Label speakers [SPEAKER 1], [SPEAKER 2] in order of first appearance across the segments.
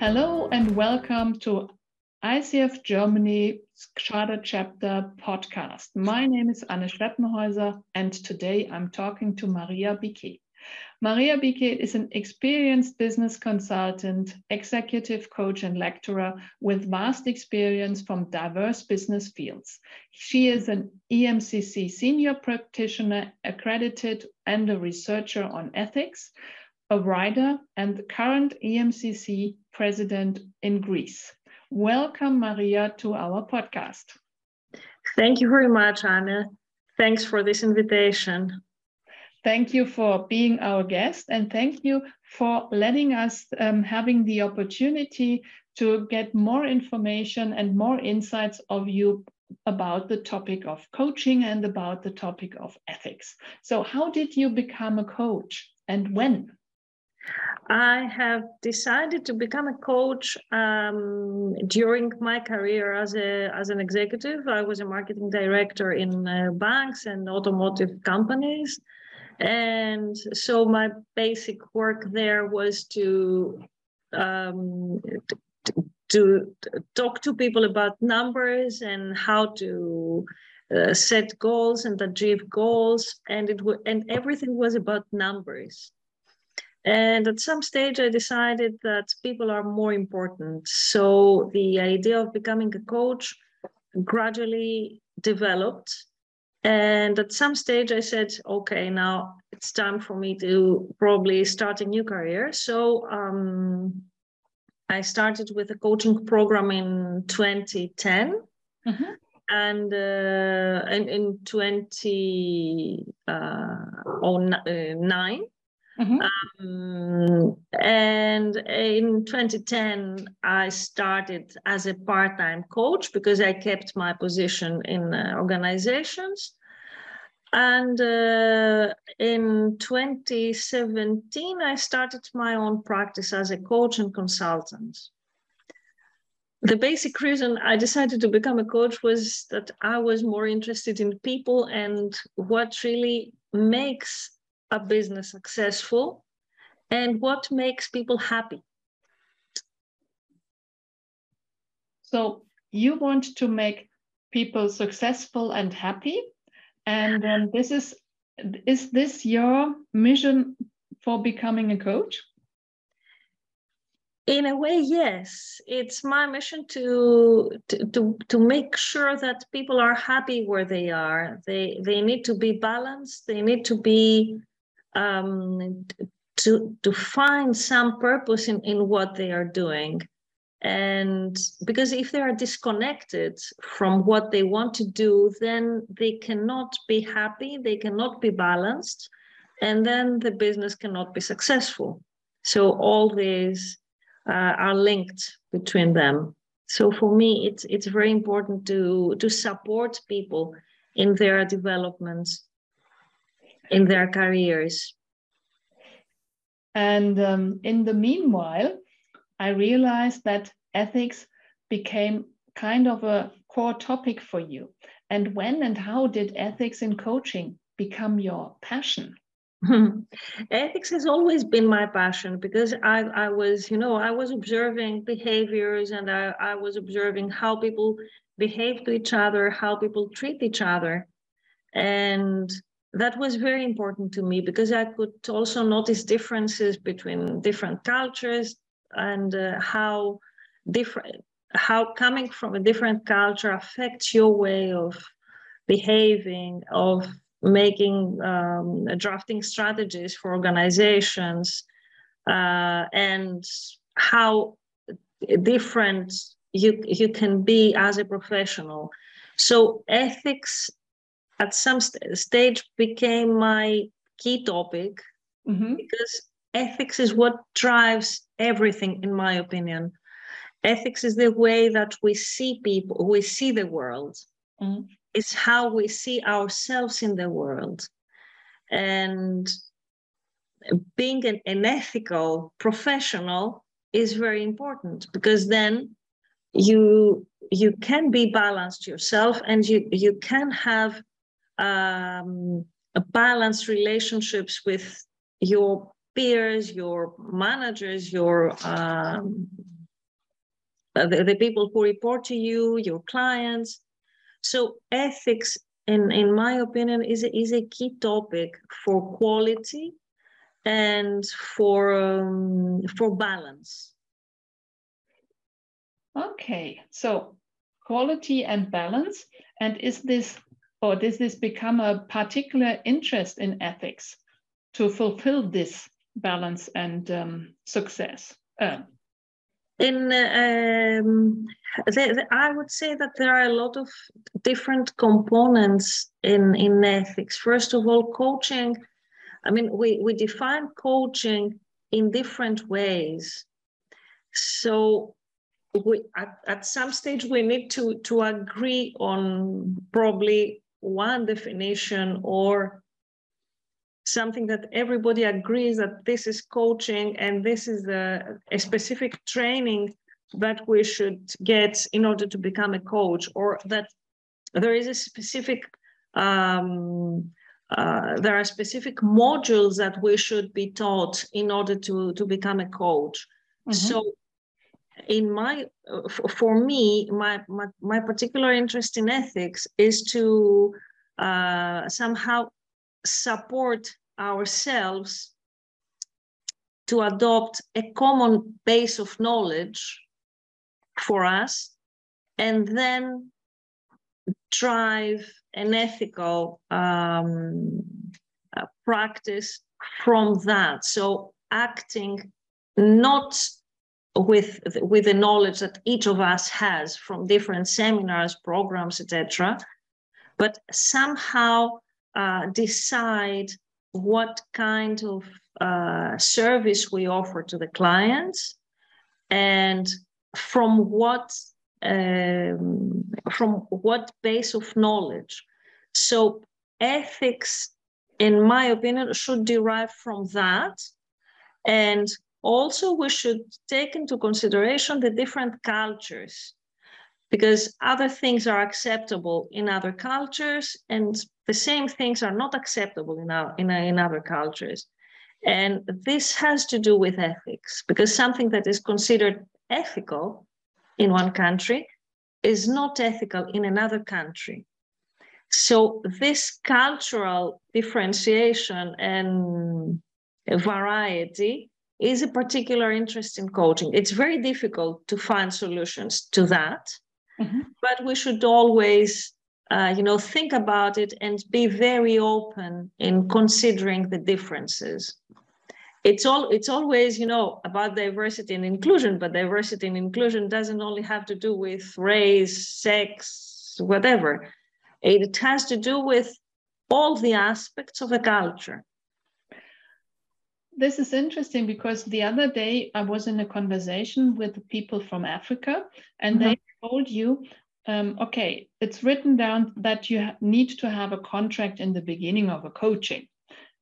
[SPEAKER 1] Hello and welcome to ICF Germany Charter Chapter podcast. My name is Anne Schleppenhäuser and today I'm talking to Maria Biquet. Maria Biquet is an experienced business consultant, executive coach, and lecturer with vast experience from diverse business fields. She is an EMCC senior practitioner, accredited, and a researcher on ethics, a writer, and the current EMCC president in Greece. Welcome, Maria, to our podcast.
[SPEAKER 2] Thank you very much, Anna. Thanks for this invitation.
[SPEAKER 1] Thank you for being our guest and thank you for letting us um, having the opportunity to get more information and more insights of you about the topic of coaching and about the topic of ethics. So how did you become a coach and when?
[SPEAKER 2] I have decided to become a coach um, during my career as a as an executive. I was a marketing director in uh, banks and automotive companies, and so my basic work there was to um, to, to talk to people about numbers and how to uh, set goals and achieve goals, and it w- and everything was about numbers and at some stage, I decided that people are more important. So the idea of becoming a coach gradually developed. And at some stage, I said, okay, now it's time for me to probably start a new career. So um, I started with a coaching program in 2010. Mm-hmm. And uh, in, in 2009, Mm-hmm. Um, and in 2010, I started as a part time coach because I kept my position in uh, organizations. And uh, in 2017, I started my own practice as a coach and consultant. The basic reason I decided to become a coach was that I was more interested in people and what really makes a business successful and what makes people happy.
[SPEAKER 1] So you want to make people successful and happy. And um, this is is this your mission for becoming a coach?
[SPEAKER 2] In a way, yes. It's my mission to, to to to make sure that people are happy where they are. They they need to be balanced. They need to be um, to to find some purpose in in what they are doing. And because if they are disconnected from what they want to do then they cannot be happy they cannot be balanced and then the business cannot be successful. So all these uh, are linked between them. So for me it's it's very important to to support people in their developments in their careers.
[SPEAKER 1] And um, in the meanwhile, I realized that ethics became kind of a core topic for you. And when and how did ethics in coaching become your passion?
[SPEAKER 2] ethics has always been my passion because I, I was, you know, I was observing behaviors and I, I was observing how people behave to each other, how people treat each other. And that was very important to me because I could also notice differences between different cultures and uh, how different how coming from a different culture affects your way of behaving of making um, drafting strategies for organizations uh, and how different you you can be as a professional. So ethics at some st- stage became my key topic mm-hmm. because ethics is what drives everything in my opinion ethics is the way that we see people we see the world mm-hmm. it's how we see ourselves in the world and being an, an ethical professional is very important because then you you can be balanced yourself and you you can have um, balanced relationships with your peers, your managers, your um, the, the people who report to you, your clients. So ethics, in, in my opinion, is a, is a key topic for quality and for um, for balance.
[SPEAKER 1] Okay, so quality and balance, and is this or does this become a particular interest in ethics to fulfill this balance and um, success? Uh,
[SPEAKER 2] in um, the, the, I would say that there are a lot of different components in in ethics. First of all, coaching. I mean, we we define coaching in different ways. So we at, at some stage we need to to agree on probably one definition or something that everybody agrees that this is coaching and this is a, a, specific training that we should get in order to become a coach or that there is a specific um, uh, there are specific modules that we should be taught in order to to become a coach mm-hmm. so in my for me my, my my particular interest in ethics is to uh, somehow support ourselves to adopt a common base of knowledge for us and then drive an ethical um, uh, practice from that. So acting not with with the knowledge that each of us has from different seminars programs etc but somehow uh, decide what kind of uh, service we offer to the clients and from what um, from what base of knowledge. So ethics in my opinion should derive from that. And also we should take into consideration the different cultures because other things are acceptable in other cultures and the same things are not acceptable in, our, in, in other cultures. And this has to do with ethics because something that is considered ethical in one country is not ethical in another country. So this cultural differentiation and variety is a particular interest in coaching it's very difficult to find solutions to that Mm-hmm. But we should always, uh, you know, think about it and be very open in considering the differences. It's all it's always, you know, about diversity and inclusion, but diversity and inclusion doesn't only have to do with race, sex, whatever. It has to do with all the aspects of a culture
[SPEAKER 1] this is interesting because the other day I was in a conversation with people from Africa, and mm-hmm. they told you, um, okay, it's written down that you need to have a contract in the beginning of a coaching.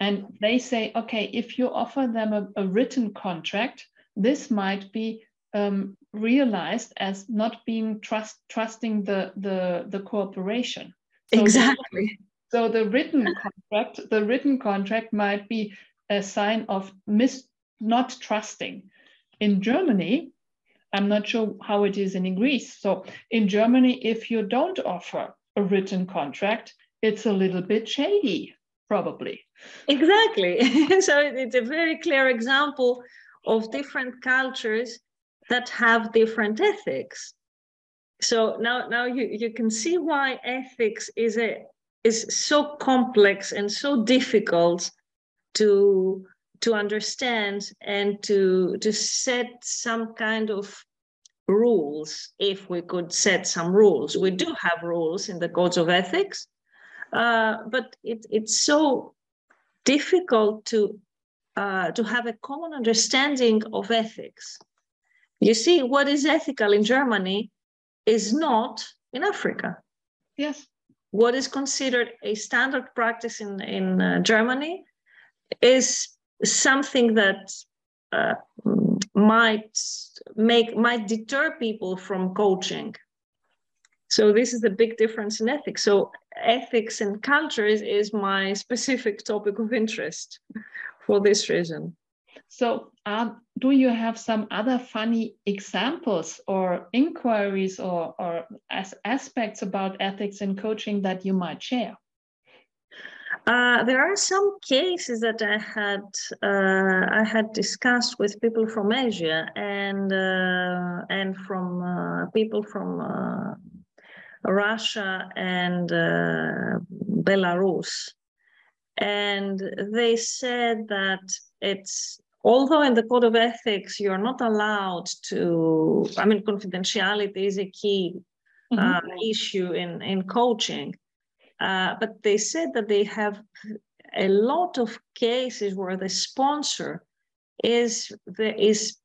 [SPEAKER 1] And they say, okay, if you offer them a, a written contract, this might be um, realized as not being trust trusting the the the cooperation.
[SPEAKER 2] So exactly.
[SPEAKER 1] The, so the written contract, the written contract might be a sign of mis not trusting. In Germany, I'm not sure how it is in Greece. So in Germany, if you don't offer a written contract, it's a little bit shady, probably.
[SPEAKER 2] Exactly. so it's a very clear example of different cultures that have different ethics. So now, now you, you can see why ethics is a is so complex and so difficult to to understand and to to set some kind of rules if we could set some rules. We do have rules in the codes of ethics uh, but it, it's so difficult to uh, to have a common understanding of ethics. You see what is ethical in germany is not in africa.
[SPEAKER 1] Yes.
[SPEAKER 2] What is considered a standard practice in in uh, germany is something that uh, might make might deter people from coaching. So this is the big difference in ethics. So ethics and culture is, is my specific topic of interest for this reason.
[SPEAKER 1] So, uh, do you have some other funny examples or inquiries or, or as aspects about ethics in coaching that you might share?
[SPEAKER 2] Uh, there are some cases that I had uh, I had discussed with people from Asia and uh, and from uh, people from uh, Russia and uh, Belarus, and they said that it's although in the code of ethics you're not allowed to i mean confidentiality is a key mm-hmm. uh, issue in in coaching uh, but they said that they have a lot of cases where the sponsor is the, is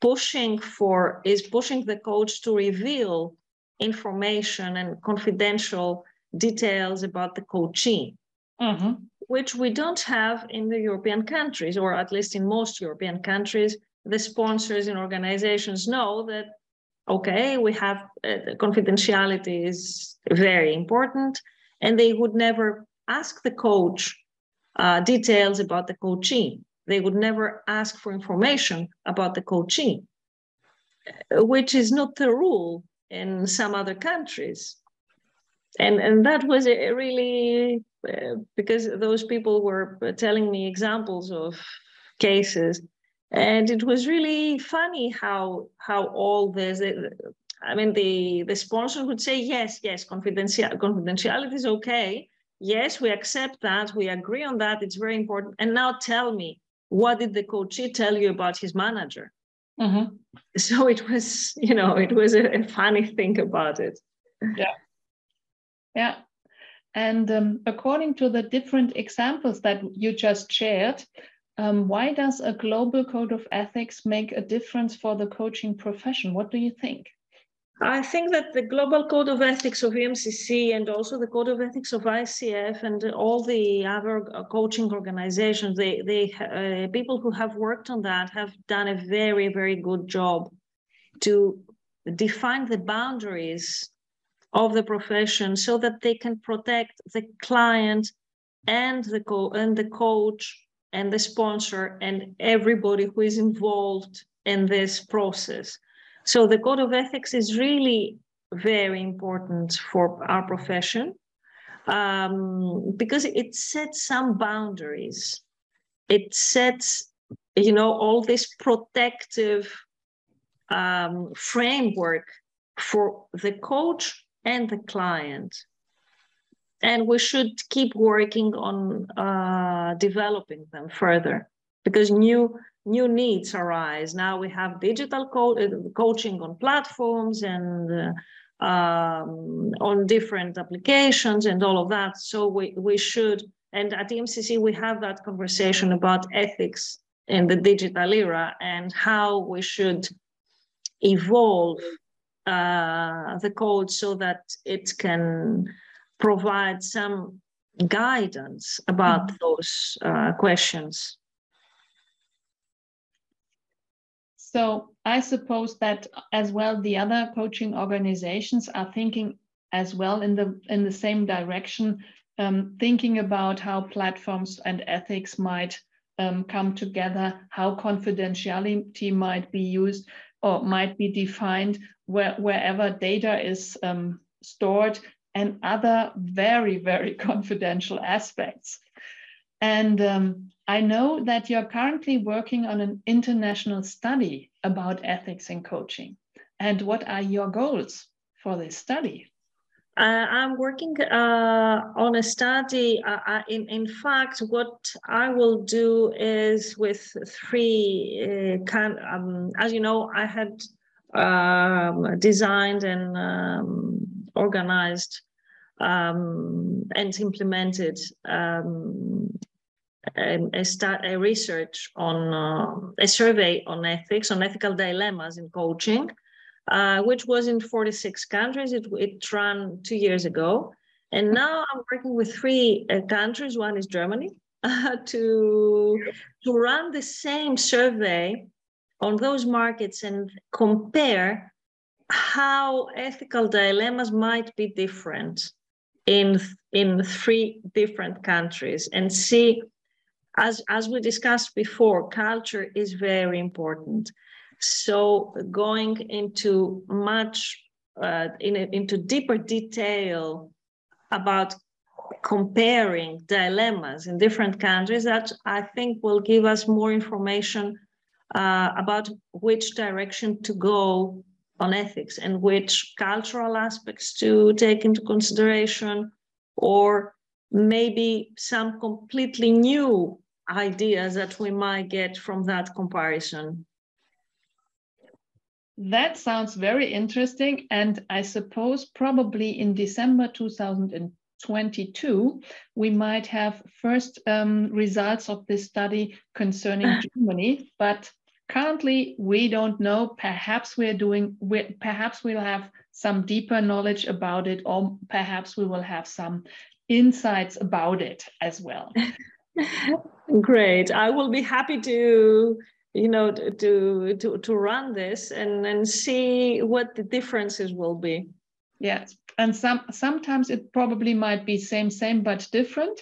[SPEAKER 2] pushing for is pushing the coach to reveal information and confidential details about the coachee mm-hmm which we don't have in the European countries, or at least in most European countries. The sponsors and organizations know that, okay, we have uh, confidentiality is very important, and they would never ask the coach uh, details about the coachee. They would never ask for information about the coachee, which is not the rule in some other countries. And, and that was a really uh, because those people were telling me examples of cases and it was really funny how how all this i mean the the sponsor would say yes yes confidential confidentiality is okay. Yes we accept that. We agree on that. It's very important. And now tell me what did the coachee tell you about his manager? Mm-hmm. so it was you know it was a, a funny thing about it.
[SPEAKER 1] Yeah. Yeah. And um, according to the different examples that you just shared, um, why does a global code of ethics make a difference for the coaching profession? What do you think?
[SPEAKER 2] I think that the global code of ethics of EMCC and also the code of ethics of ICF and all the other uh, coaching organizations, they, they uh, people who have worked on that have done a very, very good job to define the boundaries of the profession so that they can protect the client and the co- and the coach and the sponsor and everybody who is involved in this process. So the code of ethics is really very important for our profession um, because it sets some boundaries. It sets, you know, all this protective um, framework for the coach and the client. And we should keep working on uh, developing them further because new new needs arise. Now we have digital co- coaching on platforms and uh, um, on different applications and all of that. So we, we should, and at EMCC, we have that conversation about ethics in the digital era and how we should evolve uh, the code so that it can provide some guidance about mm-hmm. those uh, questions.
[SPEAKER 1] So I suppose that as well the other coaching organizations are thinking as well in the in the same direction, um, thinking about how platforms and ethics might um, come together, how confidentiality might be used or might be defined where, wherever data is um, stored and other very, very confidential aspects. And um, I know that you're currently working on an international study about ethics in coaching. And what are your goals for this study?
[SPEAKER 2] Uh, I'm working uh, on a study. Uh, uh, in, in fact, what I will do is with three uh, kind. Um, as you know, I had um, designed and um, organized um, and implemented um, a, start, a, research on uh, a survey on ethics, on ethical dilemmas in coaching uh, which was in 46 countries. It, it ran two years ago. And now I'm working with three uh, countries. One is Germany, to, to run the same survey on those markets and compare how ethical dilemmas might be different in, in three different countries and see as, as we discussed before, culture is very important. So going into much, uh, in a, into deeper detail about comparing dilemmas in different countries, that I think will give us more information uh, about which direction to go on ethics and which cultural aspects to take into consideration, or maybe some completely new ideas that we might get from that comparison.
[SPEAKER 1] That sounds very interesting. And I suppose probably in December 2022, we might have first um, results of this study concerning Germany. But currently, we don't know. Perhaps we're doing, we're, perhaps we'll have some deeper knowledge about it, or perhaps we will have some insights about it as well.
[SPEAKER 2] Great. I will be happy to you know to to to run this and and see what the differences will be.
[SPEAKER 1] Yes. And some sometimes it probably might be same same but different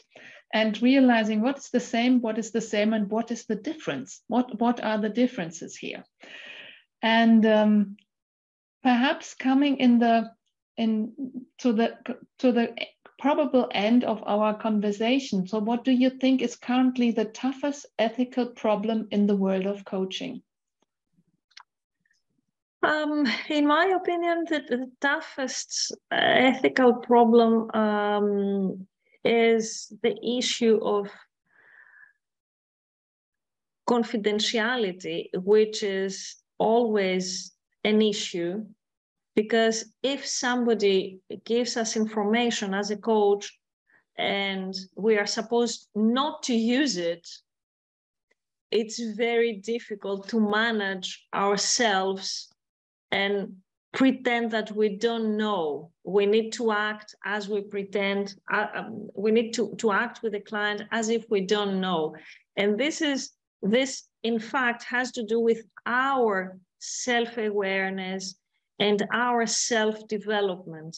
[SPEAKER 1] and realizing what's the same, what is the same and what is the difference? What what are the differences here? And um, perhaps coming in the in to the to the probable end of our conversation. So, what do you think is currently the toughest ethical problem in the world of coaching?
[SPEAKER 2] Um, in my opinion, the, the toughest uh, ethical problem um, is the issue of confidentiality, which is always an issue because if somebody gives us information as a coach and we are supposed not to use it, it's very difficult to manage ourselves and pretend that we don't know. We need to act as we pretend, uh, um, we need to, to act with the client as if we don't know. And this is, this in fact has to do with our self-awareness and our self development.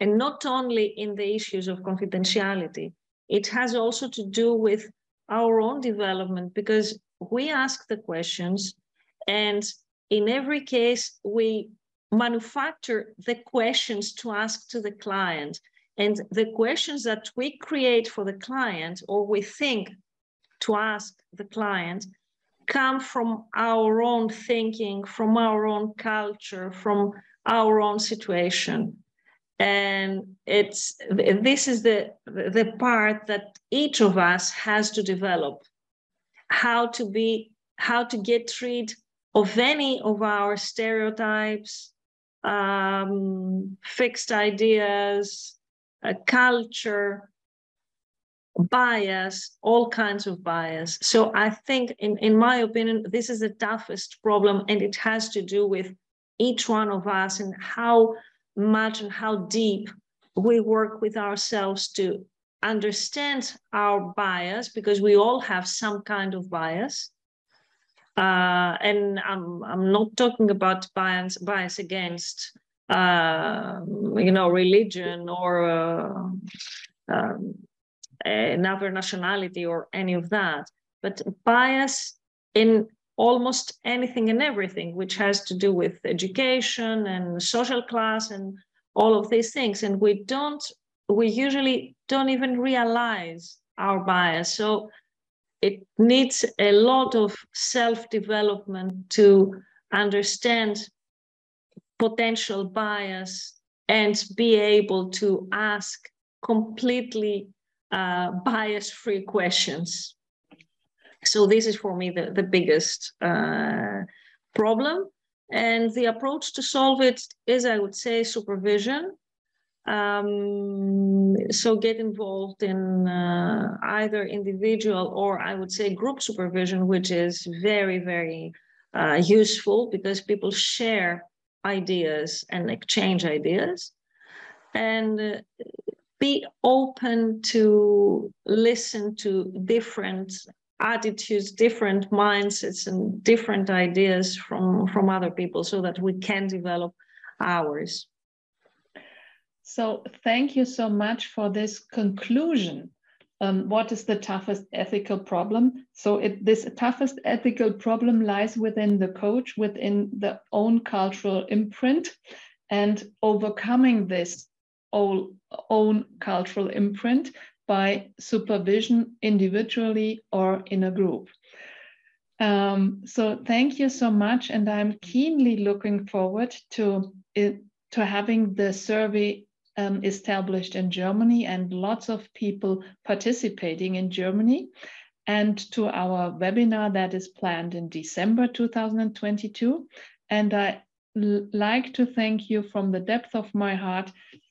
[SPEAKER 2] And not only in the issues of confidentiality, it has also to do with our own development because we ask the questions, and in every case, we manufacture the questions to ask to the client. And the questions that we create for the client or we think to ask the client come from our own thinking, from our own culture, from our own situation. And it's this is the the part that each of us has to develop. How to be, how to get rid of any of our stereotypes, um, fixed ideas, a culture, bias, all kinds of bias. So I think, in, in my opinion, this is the toughest problem, and it has to do with each one of us and how much and how deep we work with ourselves to understand our bias, because we all have some kind of bias. Uh, and I'm, I'm not talking about bias, bias against, uh, you know, religion or uh, um, Uh, another nationality or any of that, but bias in almost anything and everything, which has to do with education and social class and all of these things. And we don't, we usually don't even realize our bias. So it needs a lot of self development to understand potential bias and be able to ask completely uh, bias free questions. So this is for me the, the biggest uh, problem. And the approach to solve it is, I would say, supervision. Um, so get involved in uh, either individual or I would say group supervision, which is very, very uh, useful because people share ideas and exchange ideas. And uh, be open to listen to different attitudes different mindsets and different ideas from from other people so that we can develop ours
[SPEAKER 1] so thank you so much for this conclusion um, what is the toughest ethical problem? So it, this toughest ethical problem lies within the coach, within the own cultural imprint, and overcoming this own, own cultural imprint by supervision individually or in a group. Um, so thank you so much, and I'm keenly looking forward to it, to having the survey um, established in Germany and lots of people participating in Germany, and to our webinar that is planned in December 2022. And I like to thank you from the depth of my heart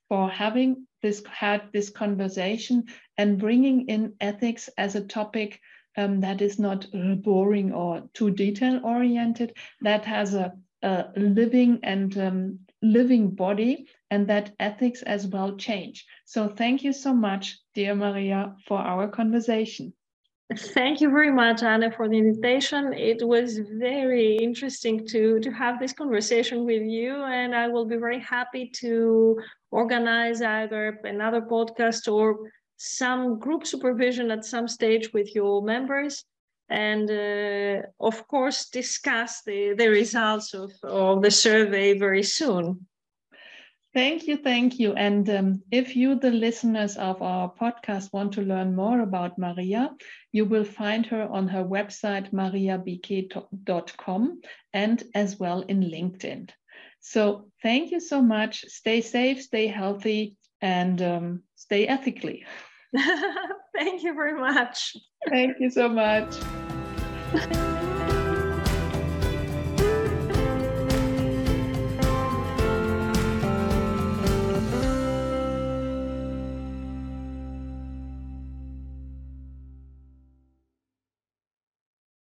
[SPEAKER 1] for having this had this conversation and bringing in ethics as a topic um, that is not uh, boring or too detail oriented, that has a, a living and um, living body, and that ethics as well change. So thank you so much, dear Maria, for our conversation.
[SPEAKER 2] Thank you very much, Anna, for the invitation. It was very interesting to, to have this conversation with you, and I will be very happy to organize either another podcast or some group supervision at some stage with your members and uh, of course discuss the, the results of, of the survey very soon.
[SPEAKER 1] Thank you, thank you. And um, if you, the listeners of our podcast, want to learn more about Maria, you will find her on her website, mariabiquet.com, and as well in LinkedIn. So thank you so much. Stay safe, stay healthy, and um, stay ethically.
[SPEAKER 2] Thank you very much.
[SPEAKER 1] Thank you so much.